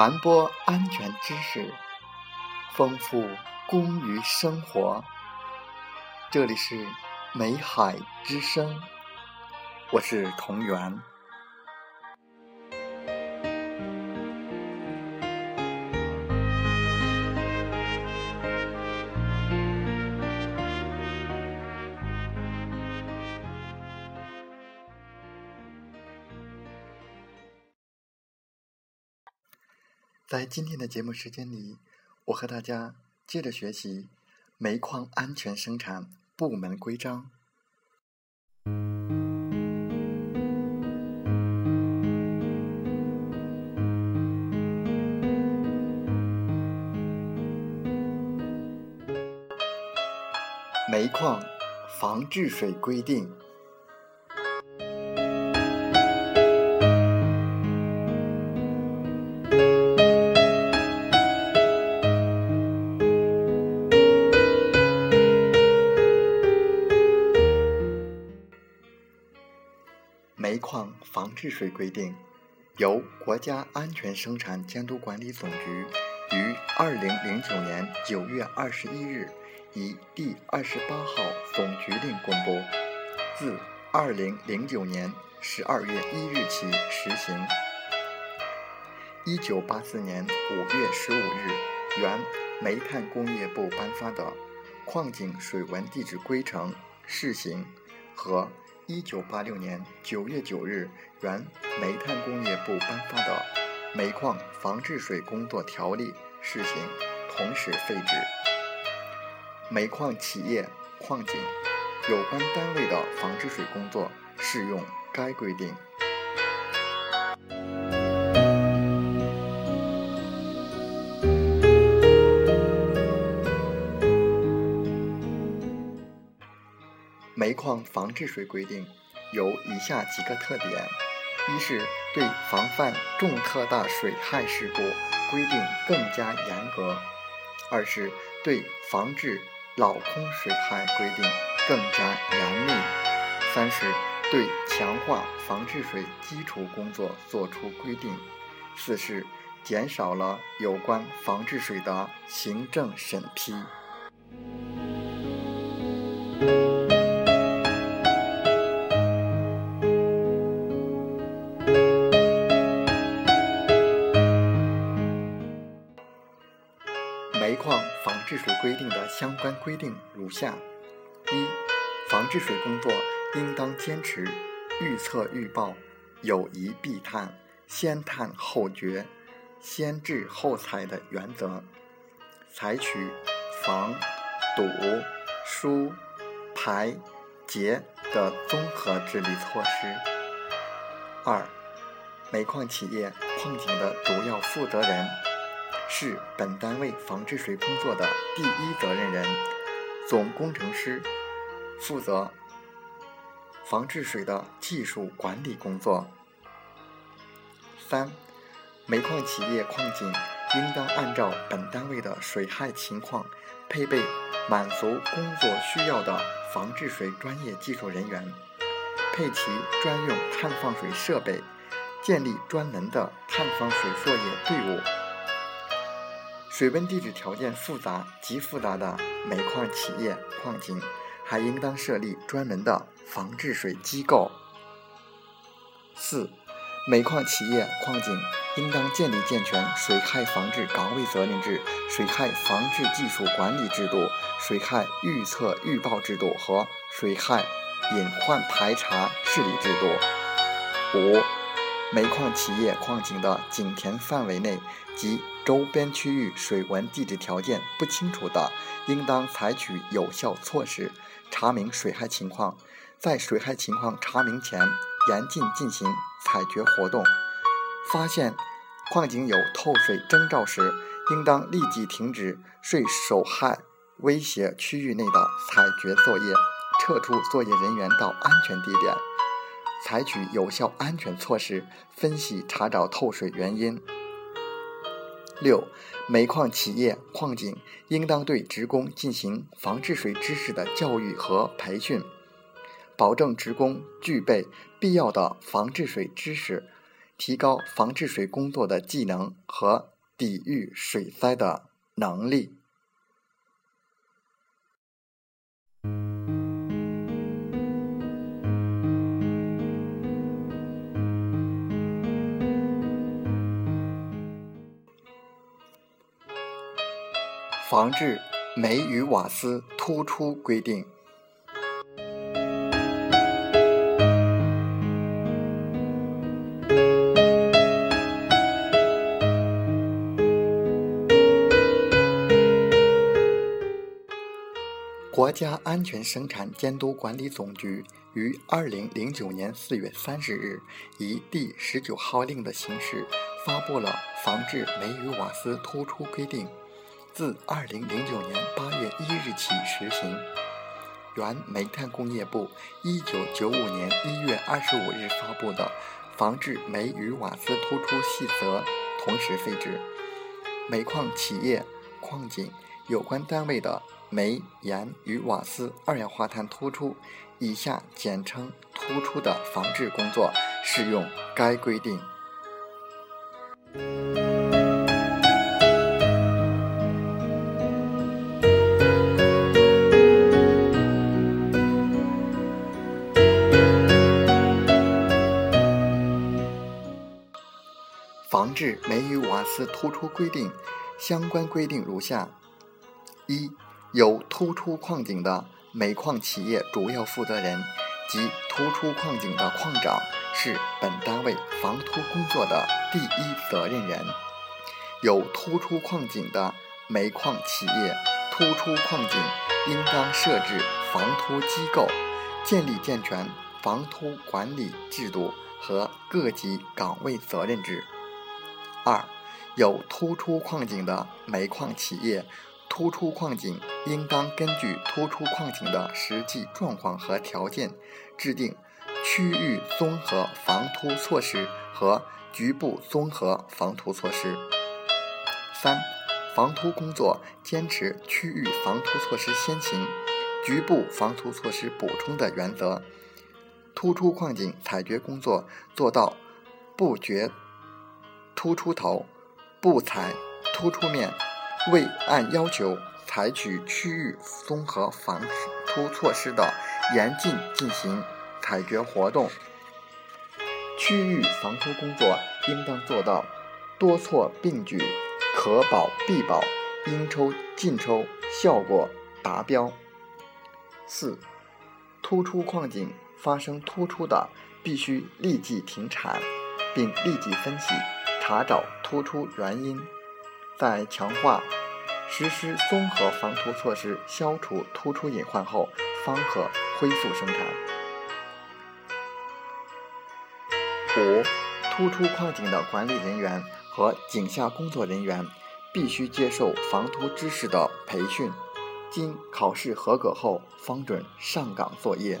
传播安全知识，丰富工于生活。这里是美海之声，我是同源。在今天的节目时间里，我和大家接着学习煤矿安全生产部门规章。煤矿防治水规定。治水规定由国家安全生产监督管理总局于二零零九年九月二十一日以第二十八号总局令公布，自二零零九年十二月一日起实行。一九八四年五月十五日，原煤炭工业部颁发的《矿井水文地质规程》试行和。一九八六年九月九日，原煤炭工业部颁发的《煤矿防治水工作条例》试行，同时废止。煤矿企业、矿井有关单位的防治水工作适用该规定。矿防治水规定有以下几个特点：一是对防范重特大水害事故规定更加严格；二是对防治老空水害规定更加严密；三是对强化防治水基础工作作出规定；四是减少了有关防治水的行政审批。煤矿防治水规定的相关规定如下：一、防治水工作应当坚持预测预报、有疑必探、先探后决、先治后采的原则，采取防、堵、疏、排、截的综合治理措施。二、煤矿企业、矿井的主要负责人。是本单位防治水工作的第一责任人，总工程师负责防治水的技术管理工作。三、煤矿企业、矿井应当按照本单位的水害情况，配备满足工作需要的防治水专业技术人员，配齐专用探放水设备，建立专门的探放水作业队伍。水文地质条件复杂、极复杂的煤矿企业、矿井，还应当设立专门的防治水机构。四、煤矿企业、矿井应当建立健全水害防治岗位责任制、水害防治技术管理制度、水害预测预报制度和水害隐患排查治理制度。五、煤矿企业、矿井的井田范围内及周边区域水文地质条件不清楚的，应当采取有效措施，查明水害情况，在水害情况查明前，严禁进行采掘活动。发现矿井有透水征兆时，应当立即停止受受害威胁区域内的采掘作业，撤出作业人员到安全地点。采取有效安全措施，分析查找透水原因。六、煤矿企业、矿井应当对职工进行防治水知识的教育和培训，保证职工具备必要的防治水知识，提高防治水工作的技能和抵御水灾的能力。防治煤与瓦斯突出规定。国家安全生产监督管理总局于二零零九年四月三十日以第十九号令的形式发布了《防治煤与瓦斯突出规定》。自二零零九年八月一日起实行，原煤炭工业部一九九五年一月二十五日发布的《防治煤与瓦斯突出细则》同时废止。煤矿企业、矿井有关单位的煤、盐与瓦斯二氧化碳突出（以下简称“突出”）的防治工作适用该规定。防治煤与瓦斯突出规定，相关规定如下：一、有突出矿井的煤矿企业主要负责人及突出矿井的矿长是本单位防突工作的第一责任人；有突出矿井的煤矿企业，突出矿井应当设置防突机构，建立健全防突管理制度和各级岗位责任制。二，有突出矿井的煤矿企业，突出矿井应当根据突出矿井的实际状况和条件，制定区域综合防突措施和局部综合防突措施。三，防突工作坚持区域防突措施先行、局部防突措施补充的原则，突出矿井采掘工作做到不掘。突出头，不采突出面，未按要求采取区域综合防突措施的，严禁进行采掘活动。区域防突工作应当做到多措并举，可保必保，应抽尽抽，效果达标。四，突出矿井发生突出的，必须立即停产，并立即分析。查找突出原因，在强化实施综合防突措施、消除突出隐患后，方可恢复生产。五、突出矿井的管理人员和井下工作人员必须接受防突知识的培训，经考试合格后，方准上岗作业。